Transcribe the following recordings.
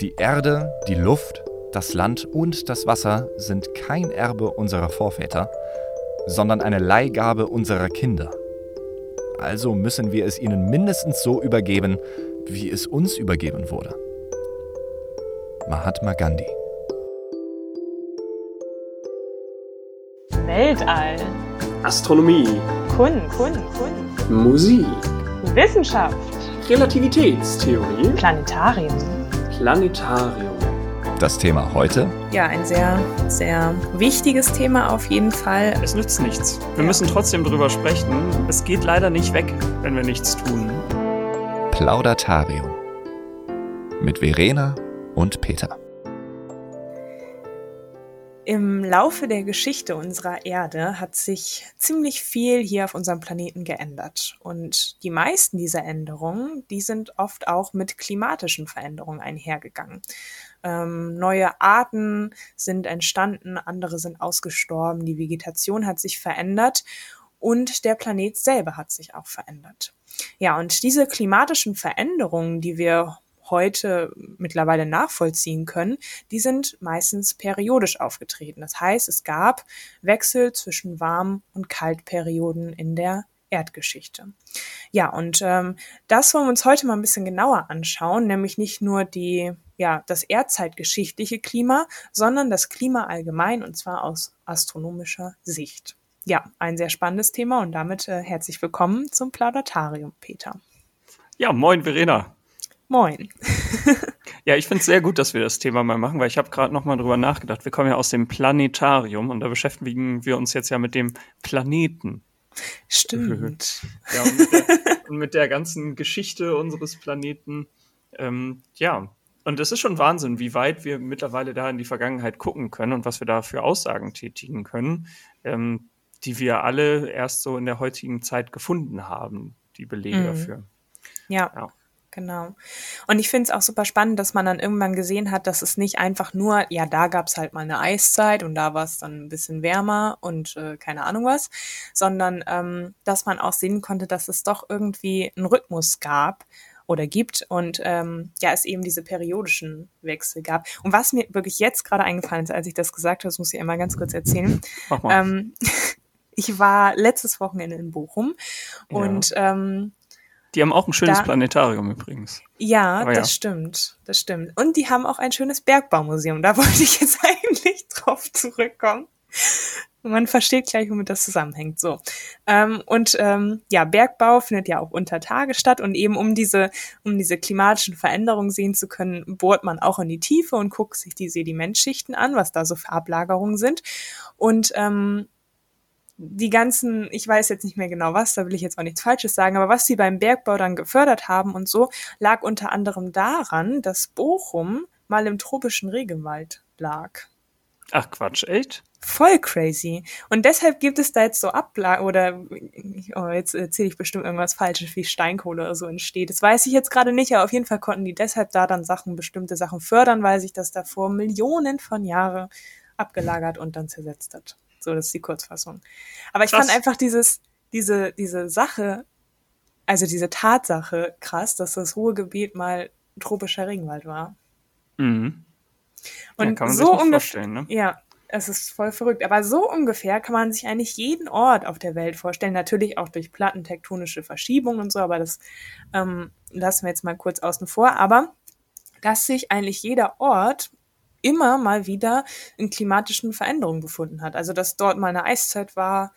Die Erde, die Luft, das Land und das Wasser sind kein Erbe unserer Vorväter, sondern eine Leihgabe unserer Kinder. Also müssen wir es ihnen mindestens so übergeben, wie es uns übergeben wurde. Mahatma Gandhi. Weltall, Astronomie, Kunst, Kunst, Kunst, Musik, Wissenschaft, Relativitätstheorie, Planetarium. Planetarium. Das Thema heute? Ja, ein sehr, sehr wichtiges Thema auf jeden Fall. Es nützt nichts. Wir müssen trotzdem drüber sprechen. Es geht leider nicht weg, wenn wir nichts tun. Plaudatarium. Mit Verena und Peter. Im Laufe der Geschichte unserer Erde hat sich ziemlich viel hier auf unserem Planeten geändert. Und die meisten dieser Änderungen, die sind oft auch mit klimatischen Veränderungen einhergegangen. Ähm, neue Arten sind entstanden, andere sind ausgestorben, die Vegetation hat sich verändert und der Planet selber hat sich auch verändert. Ja, und diese klimatischen Veränderungen, die wir heute mittlerweile nachvollziehen können, die sind meistens periodisch aufgetreten. Das heißt, es gab Wechsel zwischen Warm- und Kaltperioden in der Erdgeschichte. Ja, und ähm, das wollen wir uns heute mal ein bisschen genauer anschauen, nämlich nicht nur die, ja, das erdzeitgeschichtliche Klima, sondern das Klima allgemein und zwar aus astronomischer Sicht. Ja, ein sehr spannendes Thema und damit äh, herzlich willkommen zum Plaudatarium, Peter. Ja, moin, Verena. Moin. ja, ich finde es sehr gut, dass wir das Thema mal machen, weil ich habe gerade noch mal drüber nachgedacht. Wir kommen ja aus dem Planetarium und da beschäftigen wir uns jetzt ja mit dem Planeten. Stimmt. ja, und mit, der, und mit der ganzen Geschichte unseres Planeten. Ähm, ja, und es ist schon Wahnsinn, wie weit wir mittlerweile da in die Vergangenheit gucken können und was wir da für Aussagen tätigen können, ähm, die wir alle erst so in der heutigen Zeit gefunden haben, die Belege mhm. dafür. Ja. ja. Genau. Und ich finde es auch super spannend, dass man dann irgendwann gesehen hat, dass es nicht einfach nur, ja, da gab es halt mal eine Eiszeit und da war es dann ein bisschen wärmer und äh, keine Ahnung was, sondern ähm, dass man auch sehen konnte, dass es doch irgendwie einen Rhythmus gab oder gibt und ähm, ja, es eben diese periodischen Wechsel gab. Und was mir wirklich jetzt gerade eingefallen ist, als ich das gesagt habe, das muss ich einmal ganz kurz erzählen. Mach mal. Ähm, ich war letztes Wochenende in Bochum ja. und ähm, die haben auch ein schönes da, Planetarium übrigens. Ja, ja, das stimmt. Das stimmt. Und die haben auch ein schönes Bergbaumuseum. Da wollte ich jetzt eigentlich drauf zurückkommen. Man versteht gleich, womit das zusammenhängt. So. Ähm, und ähm, ja, Bergbau findet ja auch unter Tage statt und eben um diese, um diese klimatischen Veränderungen sehen zu können, bohrt man auch in die Tiefe und guckt sich die Sedimentschichten an, was da so für Ablagerungen sind. Und ähm, die ganzen, ich weiß jetzt nicht mehr genau was, da will ich jetzt auch nichts Falsches sagen, aber was sie beim Bergbau dann gefördert haben und so, lag unter anderem daran, dass Bochum mal im tropischen Regenwald lag. Ach Quatsch, echt? Voll crazy. Und deshalb gibt es da jetzt so Ablagen oder oh, jetzt erzähle ich bestimmt irgendwas Falsches, wie Steinkohle oder so entsteht. Das weiß ich jetzt gerade nicht, aber auf jeden Fall konnten die deshalb da dann Sachen, bestimmte Sachen fördern, weil sich das da vor Millionen von Jahren abgelagert und dann zersetzt hat. So, das ist die Kurzfassung. Aber ich krass. fand einfach dieses, diese, diese Sache, also diese Tatsache krass, dass das Ruhrgebiet mal tropischer Regenwald war. Mhm. Und ja, kann man so sich nicht vorstellen, ne? Ja, es ist voll verrückt. Aber so ungefähr kann man sich eigentlich jeden Ort auf der Welt vorstellen. Natürlich auch durch plattentektonische Verschiebungen und so, aber das ähm, lassen wir jetzt mal kurz außen vor. Aber dass sich eigentlich jeder Ort immer mal wieder in klimatischen Veränderungen befunden hat. Also dass dort mal eine Eiszeit war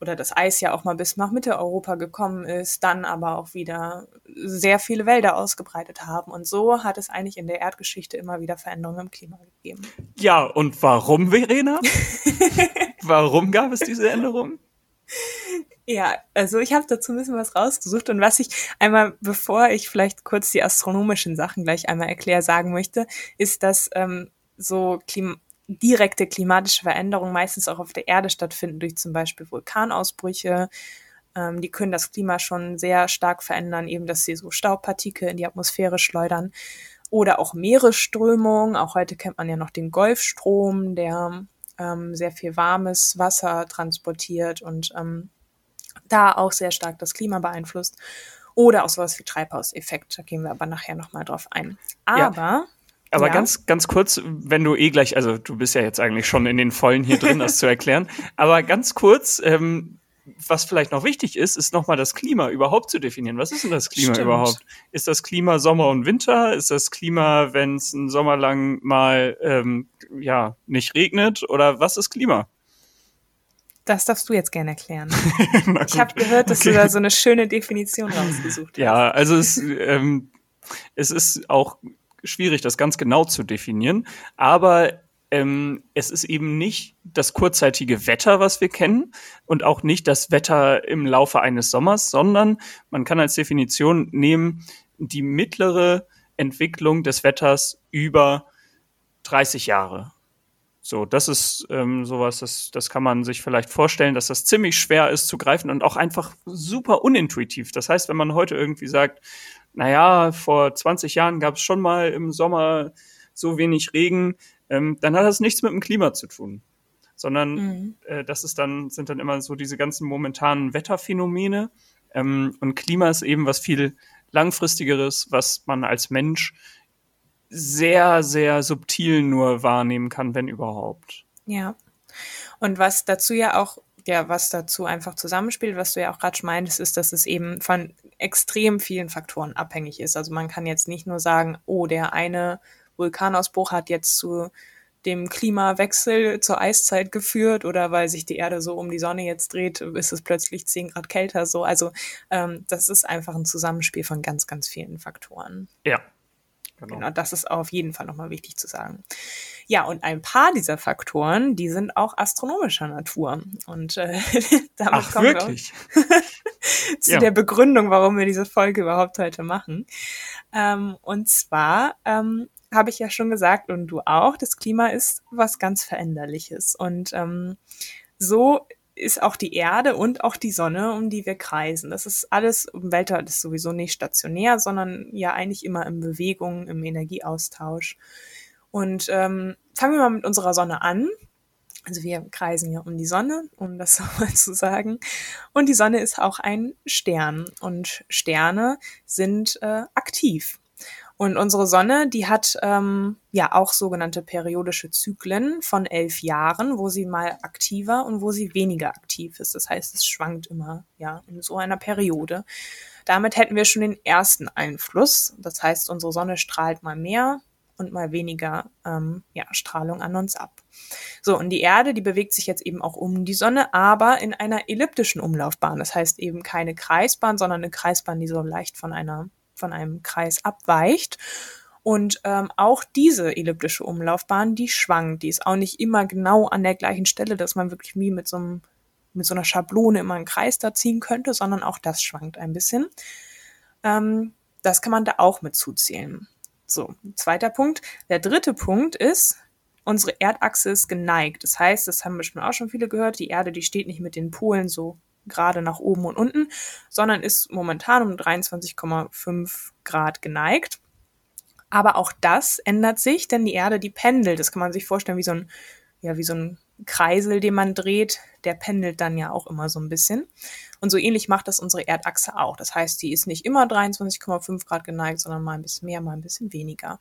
oder das Eis ja auch mal bis nach Mitteleuropa gekommen ist, dann aber auch wieder sehr viele Wälder ausgebreitet haben. Und so hat es eigentlich in der Erdgeschichte immer wieder Veränderungen im Klima gegeben. Ja, und warum, Verena? warum gab es diese Änderungen? Ja, also ich habe dazu ein bisschen was rausgesucht und was ich einmal, bevor ich vielleicht kurz die astronomischen Sachen gleich einmal erkläre, sagen möchte, ist, dass ähm, so Klim direkte klimatische Veränderungen meistens auch auf der Erde stattfinden, durch zum Beispiel Vulkanausbrüche. Ähm, die können das Klima schon sehr stark verändern, eben dass sie so Staubpartikel in die Atmosphäre schleudern. Oder auch Meeresströmungen. Auch heute kennt man ja noch den Golfstrom, der ähm, sehr viel warmes Wasser transportiert und ähm, da auch sehr stark das Klima beeinflusst. Oder auch sowas wie Treibhauseffekt. Da gehen wir aber nachher nochmal drauf ein. Aber ja. Aber Ja. ganz, ganz kurz, wenn du eh gleich, also du bist ja jetzt eigentlich schon in den Vollen hier drin, das zu erklären. Aber ganz kurz, ähm, was vielleicht noch wichtig ist, ist nochmal das Klima überhaupt zu definieren. Was ist denn das Klima Stimmt. überhaupt? Ist das Klima Sommer und Winter? Ist das Klima, wenn es einen Sommer lang mal ähm, ja nicht regnet? Oder was ist Klima? Das darfst du jetzt gerne erklären. Ich habe gehört, dass Okay. du da so eine schöne Definition rausgesucht hast. Ja, also es, ähm, es ist auch schwierig, das ganz genau zu definieren, aber ähm, es ist eben nicht das kurzzeitige Wetter, was wir kennen, und auch nicht das Wetter im Laufe eines Sommers, sondern man kann als Definition nehmen die mittlere Entwicklung des Wetters über 30 Jahre. So, das ist ähm, sowas, das, das kann man sich vielleicht vorstellen, dass das ziemlich schwer ist zu greifen und auch einfach super unintuitiv. Das heißt, wenn man heute irgendwie sagt, naja, vor 20 Jahren gab es schon mal im Sommer so wenig Regen, ähm, dann hat das nichts mit dem Klima zu tun. Sondern Mhm. äh, das ist dann, sind dann immer so diese ganzen momentanen Wetterphänomene. Ähm, und Klima ist eben was viel langfristigeres, was man als Mensch sehr, sehr subtil nur wahrnehmen kann, wenn überhaupt. Ja. Und was dazu ja auch, ja, was dazu einfach zusammenspielt, was du ja auch gerade meintest, ist, dass es eben von extrem vielen Faktoren abhängig ist. Also man kann jetzt nicht nur sagen, oh, der eine Vulkanausbruch hat jetzt zu dem Klimawechsel zur Eiszeit geführt oder weil sich die Erde so um die Sonne jetzt dreht, ist es plötzlich 10 Grad kälter. So, also ähm, das ist einfach ein Zusammenspiel von ganz, ganz vielen Faktoren. Ja. Genau. Genau, das ist auf jeden Fall nochmal wichtig zu sagen. Ja, und ein paar dieser Faktoren, die sind auch astronomischer Natur. Und äh, damit Ach, kommen wirklich? wir zu Ja. der Begründung, warum wir diese Folge überhaupt heute machen. Ähm, und zwar ähm, habe ich ja schon gesagt, und du auch, das Klima ist was ganz Veränderliches. Und ähm, so ist auch die Erde und auch die Sonne, um die wir kreisen. Das ist alles Weltall ist sowieso nicht stationär, sondern ja eigentlich immer in Bewegung, im Energieaustausch. Und ähm, fangen wir mal mit unserer Sonne an. Also wir kreisen ja um die Sonne, um das mal zu sagen. Und die Sonne ist auch ein Stern. Und Sterne sind äh, aktiv. Und unsere Sonne, die hat ähm, ja auch sogenannte periodische Zyklen von elf Jahren, wo sie mal aktiver und wo sie weniger aktiv ist. Das heißt, es schwankt immer ja in so einer Periode. Damit hätten wir schon den ersten Einfluss. Das heißt, unsere Sonne strahlt mal mehr und mal weniger ähm, ja, Strahlung an uns ab. So, und die Erde, die bewegt sich jetzt eben auch um die Sonne, aber in einer elliptischen Umlaufbahn. Das heißt eben keine Kreisbahn, sondern eine Kreisbahn, die so leicht von einer von einem Kreis abweicht. Und ähm, auch diese elliptische Umlaufbahn, die schwankt. Die ist auch nicht immer genau an der gleichen Stelle, dass man wirklich wie mit so, einem, mit so einer Schablone immer einen Kreis da ziehen könnte, sondern auch das schwankt ein bisschen. Ähm, das kann man da auch mit zuzählen. So, zweiter Punkt. Der dritte Punkt ist, unsere Erdachse ist geneigt. Das heißt, das haben bestimmt auch schon viele gehört, die Erde, die steht nicht mit den Polen so gerade nach oben und unten, sondern ist momentan um 23,5 Grad geneigt. Aber auch das ändert sich, denn die Erde, die pendelt. Das kann man sich vorstellen wie so ein, ja, wie so ein Kreisel, den man dreht. Der pendelt dann ja auch immer so ein bisschen. Und so ähnlich macht das unsere Erdachse auch. Das heißt, die ist nicht immer 23,5 Grad geneigt, sondern mal ein bisschen mehr, mal ein bisschen weniger.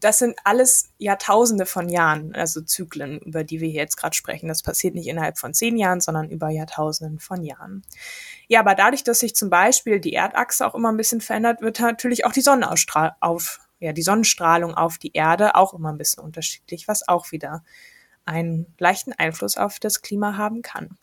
Das sind alles Jahrtausende von Jahren, also Zyklen, über die wir hier jetzt gerade sprechen. Das passiert nicht innerhalb von zehn Jahren, sondern über Jahrtausenden von Jahren. Ja, aber dadurch, dass sich zum Beispiel die Erdachse auch immer ein bisschen verändert, wird natürlich auch die Sonnenausstrahlung auf, ja, die Sonnenstrahlung auf die Erde auch immer ein bisschen unterschiedlich, was auch wieder einen leichten Einfluss auf das Klima haben kann.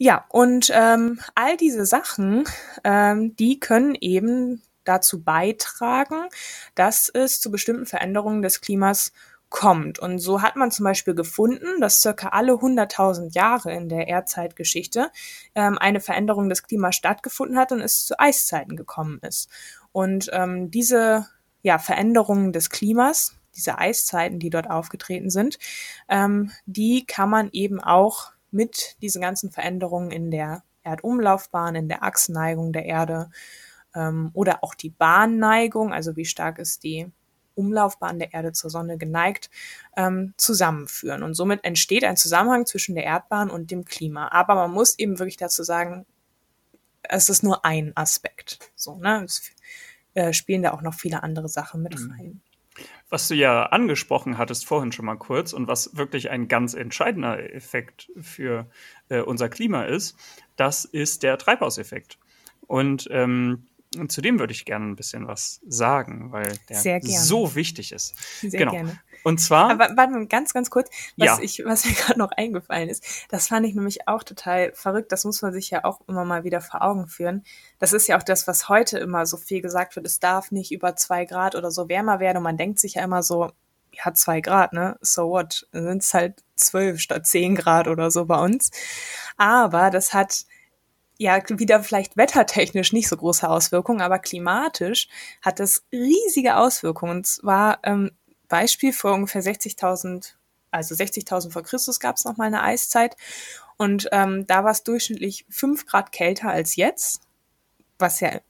Ja, und ähm, all diese Sachen, ähm, die können eben dazu beitragen, dass es zu bestimmten Veränderungen des Klimas kommt. Und so hat man zum Beispiel gefunden, dass circa alle 100.000 Jahre in der Erdzeitgeschichte ähm, eine Veränderung des Klimas stattgefunden hat und es zu Eiszeiten gekommen ist. Und ähm, diese ja, Veränderungen des Klimas, diese Eiszeiten, die dort aufgetreten sind, ähm, die kann man eben auch mit diesen ganzen Veränderungen in der Erdumlaufbahn, in der Achsenneigung der Erde ähm, oder auch die Bahnneigung, also wie stark ist die Umlaufbahn der Erde zur Sonne geneigt, ähm, zusammenführen. Und somit entsteht ein Zusammenhang zwischen der Erdbahn und dem Klima. Aber man muss eben wirklich dazu sagen, es ist nur ein Aspekt. So, ne? Es äh, spielen da auch noch viele andere Sachen mit Mhm. rein. Was du ja angesprochen hattest vorhin schon mal kurz und was wirklich ein ganz entscheidender Effekt für äh, unser Klima ist, das ist der Treibhauseffekt. Und ähm, zu dem würde ich gerne ein bisschen was sagen, weil der so wichtig ist. Sehr genau. gerne. Und zwar. Aber warte mal ganz, ganz kurz, was, ja. ich, was mir gerade noch eingefallen ist. Das fand ich nämlich auch total verrückt. Das muss man sich ja auch immer mal wieder vor Augen führen. Das ist ja auch das, was heute immer so viel gesagt wird. Es darf nicht über zwei Grad oder so wärmer werden. Und man denkt sich ja immer so, ja, zwei Grad, ne? So what? Sind es halt zwölf statt zehn Grad oder so bei uns. Aber das hat ja wieder vielleicht wettertechnisch nicht so große Auswirkungen, aber klimatisch hat das riesige Auswirkungen. Und zwar ähm, Beispiel vor ungefähr 60.000, also 60.000 vor Christus gab es noch mal eine Eiszeit und ähm, da war es durchschnittlich fünf Grad kälter als jetzt, was ja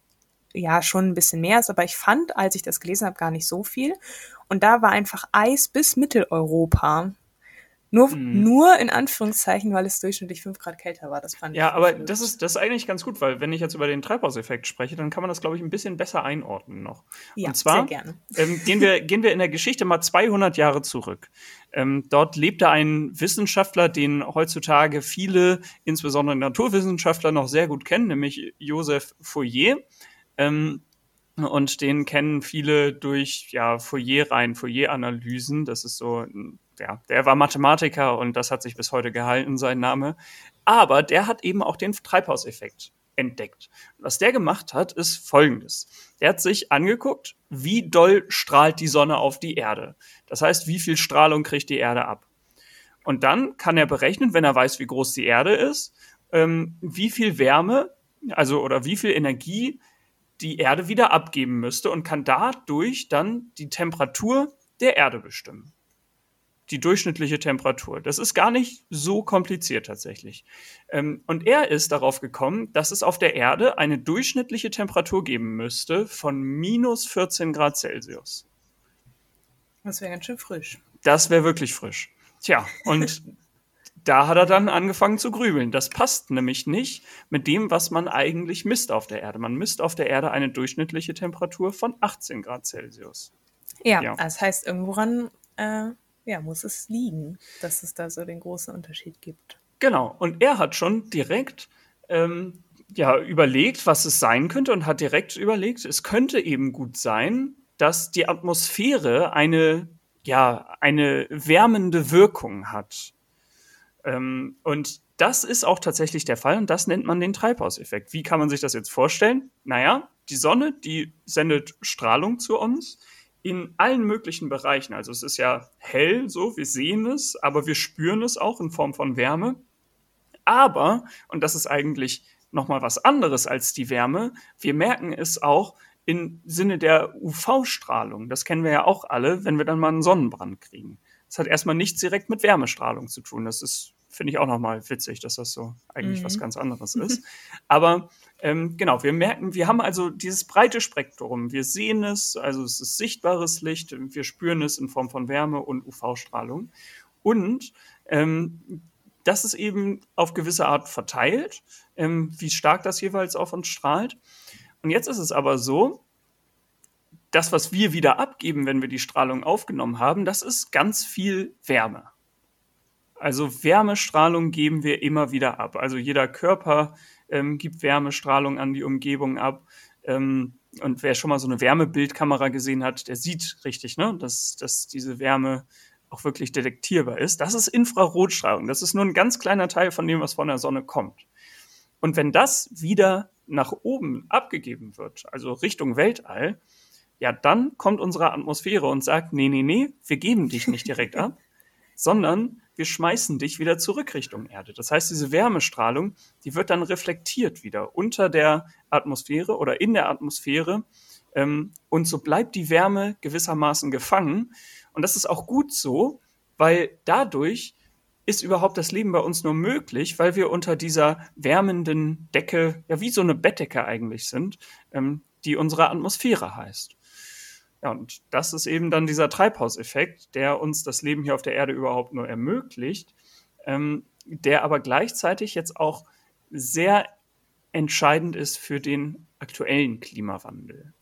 ja schon ein bisschen mehr ist, aber ich fand, als ich das gelesen habe, gar nicht so viel. Und da war einfach Eis bis Mitteleuropa. Nur, hm. nur in Anführungszeichen, weil es durchschnittlich 5 Grad kälter war. Das fand ja, ich. Ja, aber das ist, das ist eigentlich ganz gut, weil wenn ich jetzt über den Treibhauseffekt spreche, dann kann man das, glaube ich, ein bisschen besser einordnen noch. Ja, Und zwar, sehr gerne. Ähm, gehen, wir, gehen wir in der Geschichte mal 200 Jahre zurück. Ähm, dort lebte ein Wissenschaftler, den heutzutage viele, insbesondere Naturwissenschaftler, noch sehr gut kennen, nämlich Joseph Fourier. Ähm, und den kennen viele durch ja, Fourier-Reihen, Fourier-Analysen. Das ist so ein ja, der war Mathematiker und das hat sich bis heute gehalten, sein Name. Aber der hat eben auch den Treibhauseffekt entdeckt. Was der gemacht hat, ist folgendes. Der hat sich angeguckt, wie doll strahlt die Sonne auf die Erde. Das heißt, wie viel Strahlung kriegt die Erde ab. Und dann kann er berechnen, wenn er weiß, wie groß die Erde ist, ähm, wie viel Wärme, also oder wie viel Energie die Erde wieder abgeben müsste und kann dadurch dann die Temperatur der Erde bestimmen die durchschnittliche Temperatur. Das ist gar nicht so kompliziert tatsächlich. Ähm, und er ist darauf gekommen, dass es auf der Erde eine durchschnittliche Temperatur geben müsste von minus 14 Grad Celsius. Das wäre ganz schön frisch. Das wäre wirklich frisch. Tja, und da hat er dann angefangen zu grübeln. Das passt nämlich nicht mit dem, was man eigentlich misst auf der Erde. Man misst auf der Erde eine durchschnittliche Temperatur von 18 Grad Celsius. Ja, ja. das heißt, irgendworan äh, ja, muss es liegen, dass es da so den großen Unterschied gibt. Genau. Und er hat schon direkt ähm, ja, überlegt, was es sein könnte und hat direkt überlegt, es könnte eben gut sein, dass die Atmosphäre eine, ja, eine wärmende Wirkung hat. Ähm, und das ist auch tatsächlich der Fall und das nennt man den Treibhauseffekt. Wie kann man sich das jetzt vorstellen? Naja, die Sonne, die sendet Strahlung zu uns in allen möglichen Bereichen. Also es ist ja hell, so, wir sehen es, aber wir spüren es auch in Form von Wärme. Aber, und das ist eigentlich nochmal was anderes als die Wärme, wir merken es auch im Sinne der UV-Strahlung. Das kennen wir ja auch alle, wenn wir dann mal einen Sonnenbrand kriegen. Das hat erstmal nichts direkt mit Wärmestrahlung zu tun. Das ist, finde ich auch nochmal witzig, dass das so eigentlich mhm. was ganz anderes ist. Aber ähm, genau, wir merken, wir haben also dieses breite Spektrum. Wir sehen es, also es ist sichtbares Licht, wir spüren es in Form von Wärme und UV-Strahlung. Und ähm, das ist eben auf gewisse Art verteilt, ähm, wie stark das jeweils auf uns strahlt. Und jetzt ist es aber so, das, was wir wieder abgeben, wenn wir die Strahlung aufgenommen haben, das ist ganz viel Wärme. Also Wärmestrahlung geben wir immer wieder ab. Also jeder Körper ähm, gibt Wärmestrahlung an die Umgebung ab. Ähm, und wer schon mal so eine Wärmebildkamera gesehen hat, der sieht richtig, ne, dass, dass diese Wärme auch wirklich detektierbar ist. Das ist Infrarotstrahlung. Das ist nur ein ganz kleiner Teil von dem, was von der Sonne kommt. Und wenn das wieder nach oben abgegeben wird, also Richtung Weltall, ja, dann kommt unsere Atmosphäre und sagt, nee, nee, nee, wir geben dich nicht direkt ab, sondern wir schmeißen dich wieder zurück Richtung Erde. Das heißt, diese Wärmestrahlung, die wird dann reflektiert wieder unter der Atmosphäre oder in der Atmosphäre. Ähm, und so bleibt die Wärme gewissermaßen gefangen. Und das ist auch gut so, weil dadurch ist überhaupt das Leben bei uns nur möglich, weil wir unter dieser wärmenden Decke, ja wie so eine Bettdecke eigentlich sind, ähm, die unsere Atmosphäre heißt. Ja, und das ist eben dann dieser Treibhauseffekt, der uns das Leben hier auf der Erde überhaupt nur ermöglicht, ähm, der aber gleichzeitig jetzt auch sehr entscheidend ist für den aktuellen Klimawandel.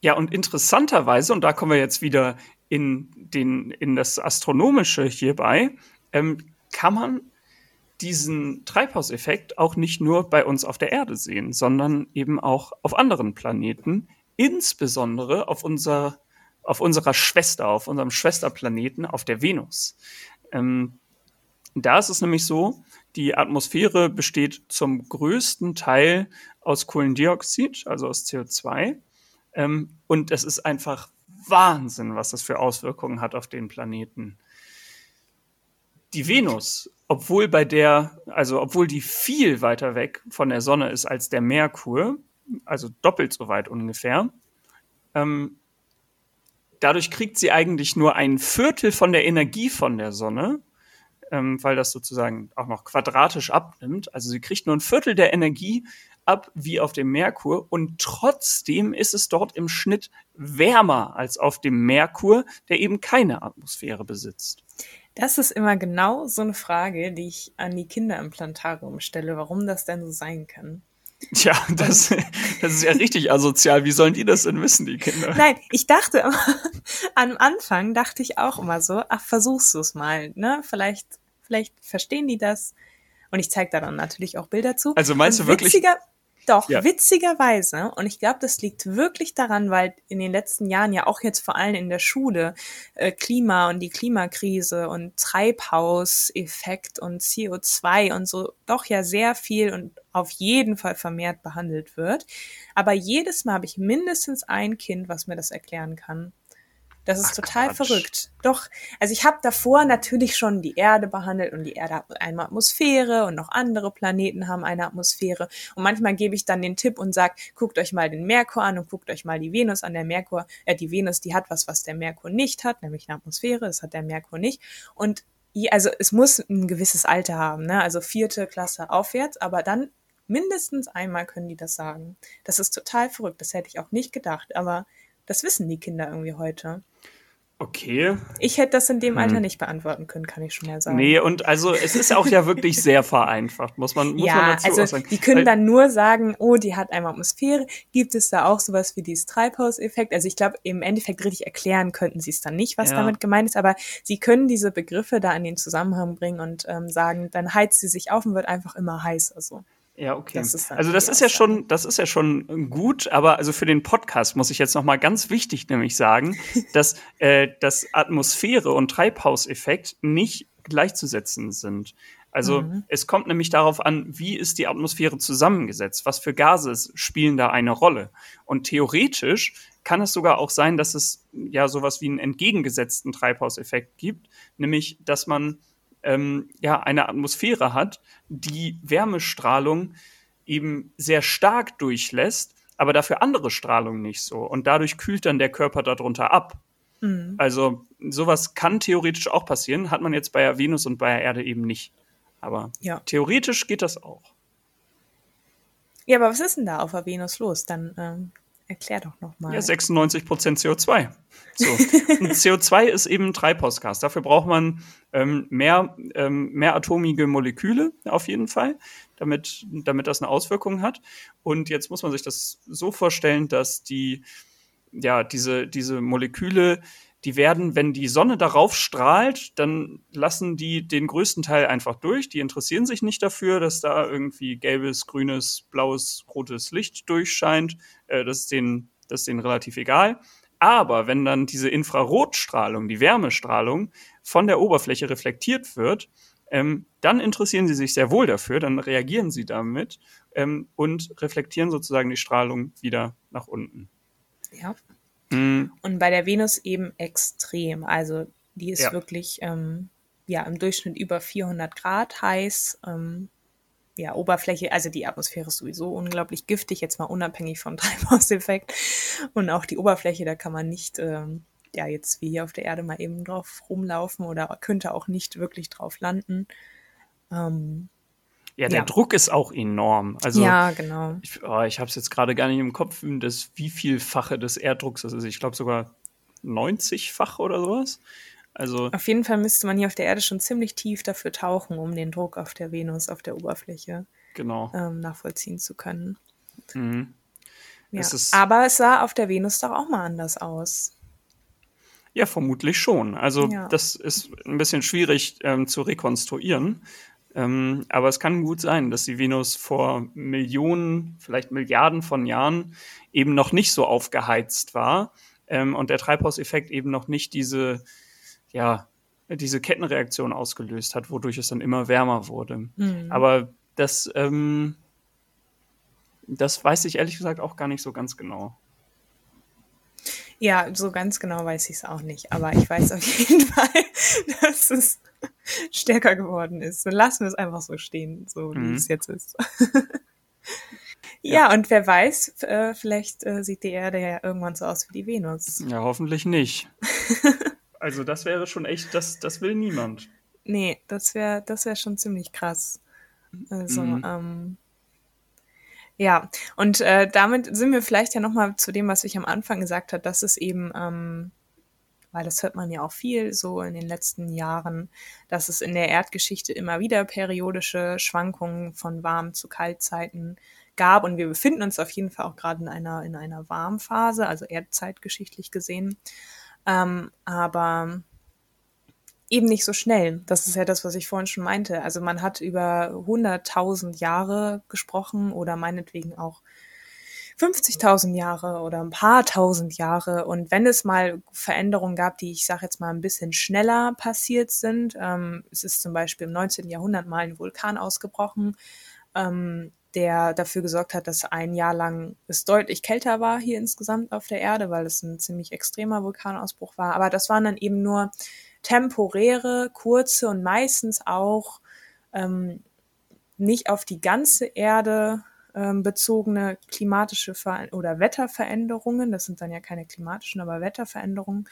Ja, und interessanterweise, und da kommen wir jetzt wieder in, den, in das Astronomische hierbei ähm, kann man diesen Treibhauseffekt auch nicht nur bei uns auf der Erde sehen, sondern eben auch auf anderen Planeten, insbesondere auf, unser, auf unserer Schwester, auf unserem Schwesterplaneten, auf der Venus. Ähm, da ist es nämlich so, die Atmosphäre besteht zum größten Teil aus Kohlendioxid, also aus CO2. Ähm, und es ist einfach Wahnsinn, was das für Auswirkungen hat auf den Planeten. Die Venus, obwohl bei der, also obwohl die viel weiter weg von der Sonne ist als der Merkur, also doppelt so weit ungefähr, ähm, dadurch kriegt sie eigentlich nur ein Viertel von der Energie von der Sonne, ähm, weil das sozusagen auch noch quadratisch abnimmt. Also sie kriegt nur ein Viertel der Energie ab wie auf dem Merkur und trotzdem ist es dort im Schnitt wärmer als auf dem Merkur, der eben keine Atmosphäre besitzt. Das ist immer genau so eine Frage, die ich an die Kinder im Plantarium stelle, warum das denn so sein kann. Tja, das, das ist ja richtig asozial. Wie sollen die das denn wissen, die Kinder? Nein, ich dachte immer, am Anfang dachte ich auch immer so, ach, versuchst du es mal, ne? Vielleicht, vielleicht verstehen die das. Und ich zeige da dann natürlich auch Bilder zu. Also meinst Und du wirklich? Doch, Ja. witzigerweise, und ich glaube, das liegt wirklich daran, weil in den letzten Jahren ja auch jetzt vor allem in der Schule äh, Klima und die Klimakrise und Treibhauseffekt und CO2 und so doch ja sehr viel und auf jeden Fall vermehrt behandelt wird. Aber jedes Mal habe ich mindestens ein Kind, was mir das erklären kann. Das ist Ach, total Quatsch. verrückt. Doch, also ich habe davor natürlich schon die Erde behandelt und die Erde hat eine Atmosphäre und noch andere Planeten haben eine Atmosphäre. Und manchmal gebe ich dann den Tipp und sage, guckt euch mal den Merkur an und guckt euch mal die Venus an. Der Merkur, äh, die Venus, die hat was, was der Merkur nicht hat, nämlich eine Atmosphäre. Das hat der Merkur nicht. Und also es muss ein gewisses Alter haben, ne? Also vierte Klasse aufwärts, aber dann mindestens einmal können die das sagen. Das ist total verrückt. Das hätte ich auch nicht gedacht, aber das wissen die Kinder irgendwie heute. Okay. Ich hätte das in dem Alter Hm. nicht beantworten können, kann ich schon mal sagen. Nee, und also es ist auch ja wirklich sehr vereinfacht, muss man, muss man ja, dazu auch also sagen. die können Weil- dann nur sagen, oh, die hat eine Atmosphäre. Gibt es da auch sowas wie dieses Treibhauseffekt? Also ich glaube, im Endeffekt richtig erklären könnten sie es dann nicht, was Ja. damit gemeint ist, aber sie können diese Begriffe da in den Zusammenhang bringen und ähm, sagen, dann heizt sie sich auf und wird einfach immer heißer. So. Ja, okay. Das dann also das ist ja schon, das ist ja schon gut, aber also für den Podcast muss ich jetzt noch mal ganz wichtig nämlich sagen, dass äh, das Atmosphäre und Treibhauseffekt nicht gleichzusetzen sind. Also Mhm. es kommt nämlich darauf an, wie ist die Atmosphäre zusammengesetzt, was für Gase spielen da eine Rolle. Und theoretisch kann es sogar auch sein, dass es ja sowas wie einen entgegengesetzten Treibhauseffekt gibt, nämlich dass man ähm, ja eine Atmosphäre hat, die Wärmestrahlung eben sehr stark durchlässt, aber dafür andere Strahlung nicht so. Und dadurch kühlt dann der Körper darunter ab. Mhm. Also sowas kann theoretisch auch passieren, hat man jetzt bei der Venus und bei der Erde eben nicht. Aber Ja. theoretisch geht das auch. ja, aber was ist denn da auf der Venus los? Dann ähm, erklär doch noch mal. Ja, 96% CO2. So. Und CO2 ist eben ein Treibhausgas. Dafür braucht man ähm, mehr, ähm, mehr atomige Moleküle auf jeden Fall, damit, damit das eine Auswirkung hat. Und jetzt muss man sich das so vorstellen, dass die, ja, diese, diese Moleküle, die werden, wenn die Sonne darauf strahlt, dann lassen die den größten Teil einfach durch. Die interessieren sich nicht dafür, dass da irgendwie gelbes, grünes, blaues, rotes Licht durchscheint. Äh, das, ist denen, das ist denen relativ egal. Aber wenn dann diese Infrarotstrahlung, die Wärmestrahlung von der Oberfläche reflektiert wird, ähm, dann interessieren sie sich sehr wohl dafür, dann reagieren sie damit ähm, und reflektieren sozusagen die Strahlung wieder nach unten. ja. Mm, Und bei der Venus eben extrem. Also die ist Ja. wirklich ähm, ja im Durchschnitt über 400 Grad heiß. Ähm, ja, Oberfläche, also die Atmosphäre ist sowieso unglaublich giftig, jetzt mal unabhängig vom Treibhauseffekt. Und auch die Oberfläche, da kann man nicht, ähm, ja, jetzt wie hier auf der Erde mal eben drauf rumlaufen oder könnte auch nicht wirklich drauf landen. Ähm, Ja, der Ja. Druck ist auch enorm. Also ja, genau. ich, oh, ich habe es jetzt gerade gar nicht im Kopf, das wie vielfache des Erddrucks das ist. Ich glaube sogar 90-fach oder sowas. Also Auf jeden Fall müsste man hier auf der Erde schon ziemlich tief dafür tauchen, um den Druck auf der Venus, auf der Oberfläche genau. ähm, nachvollziehen zu können. Mhm. Ja. Es Aber es sah auf der Venus doch auch mal anders aus. Ja, vermutlich schon. Also Ja. das ist ein bisschen schwierig ähm, zu rekonstruieren. Ähm, aber es kann gut sein, dass die Venus vor Millionen, vielleicht Milliarden von Jahren eben noch nicht so aufgeheizt war ähm, und der Treibhauseffekt eben noch nicht diese, ja, diese Kettenreaktion ausgelöst hat, wodurch es dann immer wärmer wurde. Mhm. Aber das, ähm, das weiß ich ehrlich gesagt auch gar nicht so ganz genau. Ja, so ganz genau weiß ich es auch nicht, aber ich weiß auf jeden Fall, dass es stärker geworden ist. Und lassen wir es einfach so stehen, so wie Mhm. es jetzt ist. ja, und wer weiß, äh, vielleicht äh, sieht die Erde ja irgendwann so aus wie die Venus. Ja, hoffentlich nicht. also das wäre schon echt, das, das will niemand. Nee, das wäre das wär schon ziemlich krass. Also, Mhm. ähm, ja, und äh, damit sind wir vielleicht ja nochmal zu dem, was ich am Anfang gesagt habe, dass es eben, ähm, weil das hört man ja auch viel so in den letzten Jahren, dass es in der Erdgeschichte immer wieder periodische Schwankungen von Warm- zu Kaltzeiten gab. Und wir befinden uns auf jeden Fall auch gerade in einer, in einer Warmphase, also erdzeitgeschichtlich gesehen. Ähm, aber eben nicht so schnell. Das ist ja das, was ich vorhin schon meinte. Also man hat über 100.000 Jahre gesprochen oder meinetwegen auch 50.000 Jahre oder ein paar tausend Jahre. Und wenn es mal Veränderungen gab, die ich sage jetzt mal ein bisschen schneller passiert sind, ähm, es ist zum Beispiel im 19. Jahrhundert mal ein Vulkan ausgebrochen, ähm, der dafür gesorgt hat, dass ein Jahr lang es deutlich kälter war hier insgesamt auf der Erde, weil es ein ziemlich extremer Vulkanausbruch war. Aber das waren dann eben nur temporäre, kurze und meistens auch ähm, nicht auf die ganze Erde ähm, bezogene klimatische Ver oder Wetterveränderungen. Das sind dann ja keine klimatischen, aber Wetterveränderungen.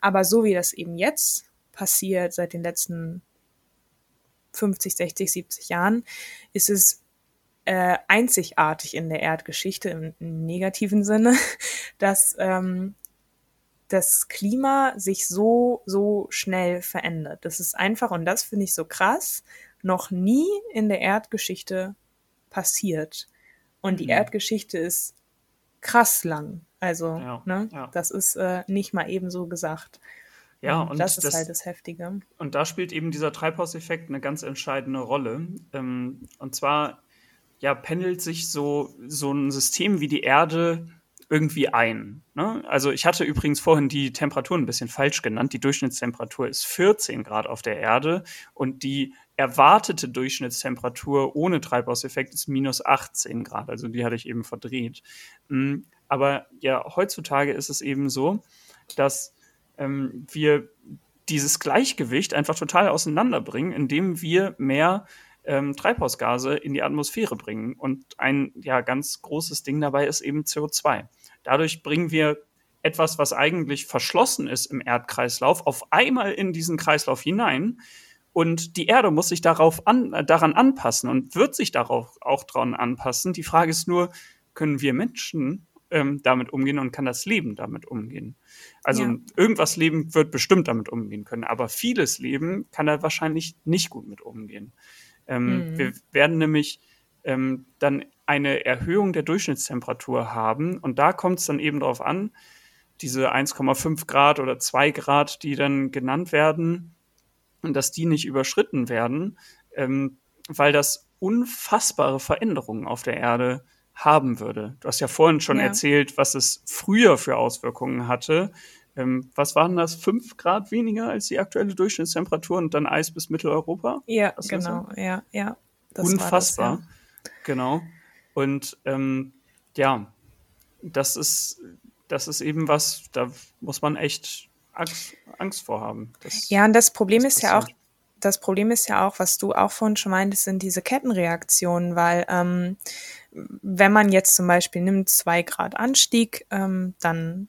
Aber so wie das eben jetzt passiert seit den letzten 50, 60, 70 Jahren, ist es äh, einzigartig in der Erdgeschichte im, im negativen Sinne, dass ähm, das Klima sich so, so schnell verändert. Das ist einfach, und das finde ich so krass, noch nie in der Erdgeschichte passiert. Und die Mhm. Erdgeschichte ist krass lang. Also, Ja, ne, ja. das ist äh, nicht mal eben so gesagt. Ja, und das ist das- halt das Heftige. Und da spielt eben dieser Treibhauseffekt eine ganz entscheidende Rolle. Ähm, und zwar ja, pendelt sich so, so ein System wie die Erde irgendwie ein. Ne? Also ich hatte übrigens vorhin die Temperatur ein bisschen falsch genannt. Die Durchschnittstemperatur ist 14 Grad auf der Erde und die erwartete Durchschnittstemperatur ohne Treibhauseffekt ist minus 18 Grad. Also die hatte ich eben verdreht. Mm, Aber ja, heutzutage ist es eben so, dass ähm, wir dieses Gleichgewicht einfach total auseinanderbringen, indem wir mehr ähm, Treibhausgase in die Atmosphäre bringen. Und ein ja ganz großes Ding dabei ist eben CO2. Dadurch bringen wir etwas, was eigentlich verschlossen ist im Erdkreislauf, auf einmal in diesen Kreislauf hinein. Und die Erde muss sich darauf an, daran anpassen und wird sich darauf auch dran anpassen. Die Frage ist nur, können wir Menschen ähm, damit umgehen und kann das Leben damit umgehen? Also Ja. irgendwas Leben wird bestimmt damit umgehen können, aber vieles Leben kann da wahrscheinlich nicht gut mit umgehen. Ähm, Mhm. Wir werden nämlich ähm, dann eine Erhöhung der Durchschnittstemperatur haben und da kommt es dann eben darauf an, diese 1,5 Grad oder 2 Grad, die dann genannt werden, dass die nicht überschritten werden, ähm, weil das unfassbare Veränderungen auf der Erde haben würde. Du hast ja vorhin schon Ja. erzählt, was es früher für Auswirkungen hatte. Ähm, was waren das? Fünf Grad weniger als die aktuelle Durchschnittstemperatur und dann Eis bis Mitteleuropa? Ja, ist genau, ja, ja. Unfassbar. Das, Genau. Und ähm, ja, das ist, das ist eben was, da muss man echt Angst, Angst vor haben. Das- ja. und das Problem das ist ja auch, das Problem ist ja auch, was du auch vorhin schon meintest, sind diese Kettenreaktionen, weil ähm, wenn man jetzt zum Beispiel nimmt zwei Grad Anstieg, ähm, dann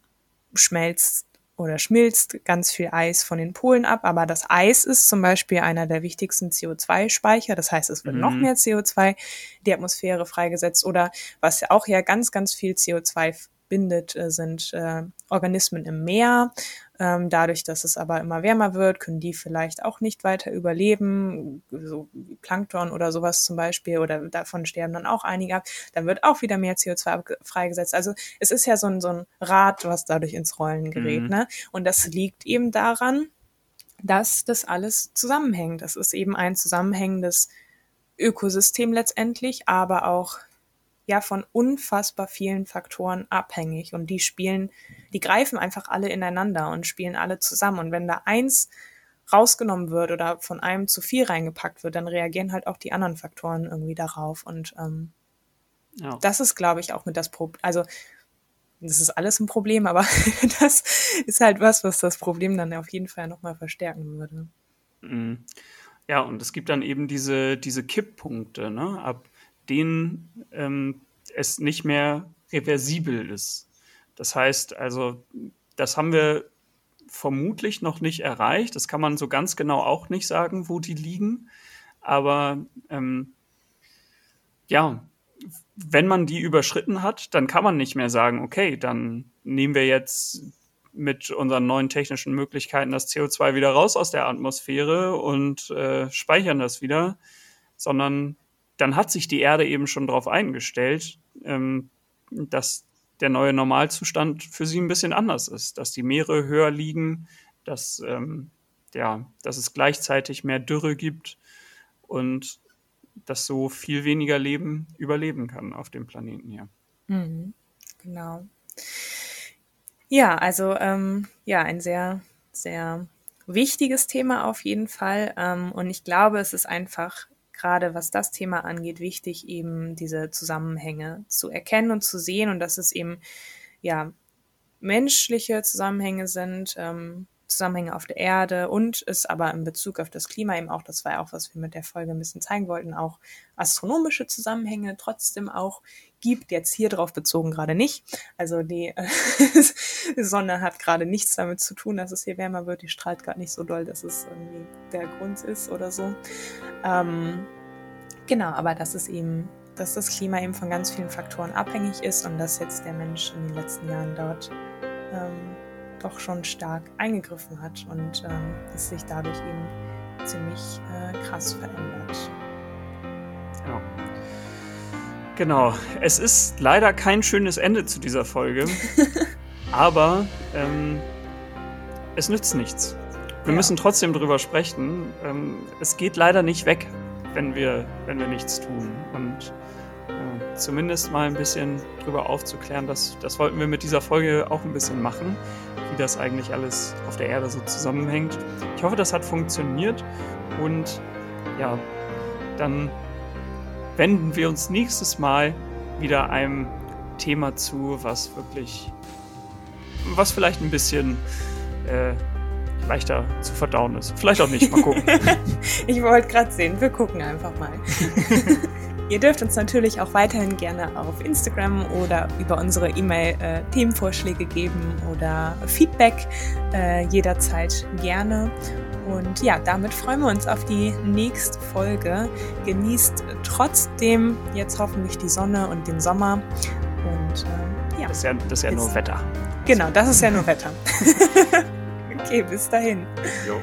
schmelzt oder schmilzt ganz viel Eis von den Polen ab, aber das Eis ist zum Beispiel einer der wichtigsten CO2-Speicher, das heißt, es wird Mhm. noch mehr CO2 in die Atmosphäre freigesetzt oder was ja auch ja ganz, ganz viel CO2 bindet, äh, sind äh, Organismen im Meer, Ähm, dadurch, dass es aber immer wärmer wird, können die vielleicht auch nicht weiter überleben, so wie Plankton oder sowas zum Beispiel, oder davon sterben dann auch einige ab. Dann wird auch wieder mehr CO2 freigesetzt. Also es ist ja so ein, so ein Rad, was dadurch ins Rollen gerät. Mhm. Ne? Und das liegt eben daran, dass das alles zusammenhängt. Das ist eben ein zusammenhängendes Ökosystem letztendlich, aber auch ja von unfassbar vielen Faktoren abhängig und die spielen, die greifen einfach alle ineinander und spielen alle zusammen und wenn da eins rausgenommen wird oder von einem zu viel reingepackt wird, dann reagieren halt auch die anderen Faktoren irgendwie darauf und ähm, ja. das ist, glaube ich, auch mit das Problem, also das ist alles ein Problem, aber das ist halt was, was das Problem dann auf jeden Fall nochmal verstärken würde. Mhm. Ja, und es gibt dann eben diese, diese Kipppunkte, ne? ab denen ähm, es nicht mehr reversibel ist. Das heißt also, das haben wir vermutlich noch nicht erreicht. Das kann man so ganz genau auch nicht sagen, wo die liegen. Aber ähm, ja, wenn man die überschritten hat, dann kann man nicht mehr sagen, okay, dann nehmen wir jetzt mit unseren neuen technischen Möglichkeiten das CO2 wieder raus aus der Atmosphäre und äh, speichern das wieder, sondern dann hat sich die Erde eben schon darauf eingestellt, ähm, dass der neue Normalzustand für sie ein bisschen anders ist, dass die Meere höher liegen, dass, ähm, ja, dass es gleichzeitig mehr Dürre gibt und dass so viel weniger Leben überleben kann auf dem Planeten hier. Mhm, genau. Ja, also ähm, ja, ein sehr, sehr wichtiges Thema auf jeden Fall. Ähm, und ich glaube, es ist einfach gerade was das Thema angeht, wichtig, eben diese Zusammenhänge zu erkennen und zu sehen und dass es eben ja menschliche Zusammenhänge sind, ähm, Zusammenhänge auf der Erde und es aber in Bezug auf das Klima eben auch, das war ja auch, was wir mit der Folge ein bisschen zeigen wollten, auch astronomische Zusammenhänge trotzdem auch gibt. Jetzt hier drauf bezogen gerade nicht. Also die äh, Sonne hat gerade nichts damit zu tun, dass es hier wärmer wird. Die strahlt gerade nicht so doll, dass es irgendwie der Grund ist oder so. Ähm, genau, aber das ist eben dass das Klima eben von ganz vielen Faktoren abhängig ist und dass jetzt der Mensch in den letzten Jahren dort ähm, doch schon stark eingegriffen hat und ähm, es sich dadurch eben ziemlich äh, krass verändert. Ja. Genau. Es ist leider kein schönes Ende zu dieser Folge, aber ähm, es nützt nichts. Wir ja. müssen trotzdem drüber sprechen. Ähm, es geht leider nicht weg, wenn wir, wenn wir nichts tun. Und äh, zumindest mal ein bisschen drüber aufzuklären, das, das wollten wir mit dieser Folge auch ein bisschen machen wie das eigentlich alles auf der Erde so zusammenhängt. Ich hoffe, das hat funktioniert und ja, dann wenden wir uns nächstes Mal wieder einem Thema zu, was wirklich, was vielleicht ein bisschen äh, leichter zu verdauen ist. Vielleicht auch nicht, mal gucken. ich wollte gerade sehen, wir gucken einfach mal. Ihr dürft uns natürlich auch weiterhin gerne auf Instagram oder über unsere E-Mail äh, Themenvorschläge geben oder Feedback äh, jederzeit gerne. Und ja, damit freuen wir uns auf die nächste Folge. Genießt trotzdem jetzt hoffentlich die Sonne und den Sommer. Und äh, ja. Das ist ja, das ist ja nur Wetter. Genau, das ist ja nur Wetter. okay, bis dahin. Jo.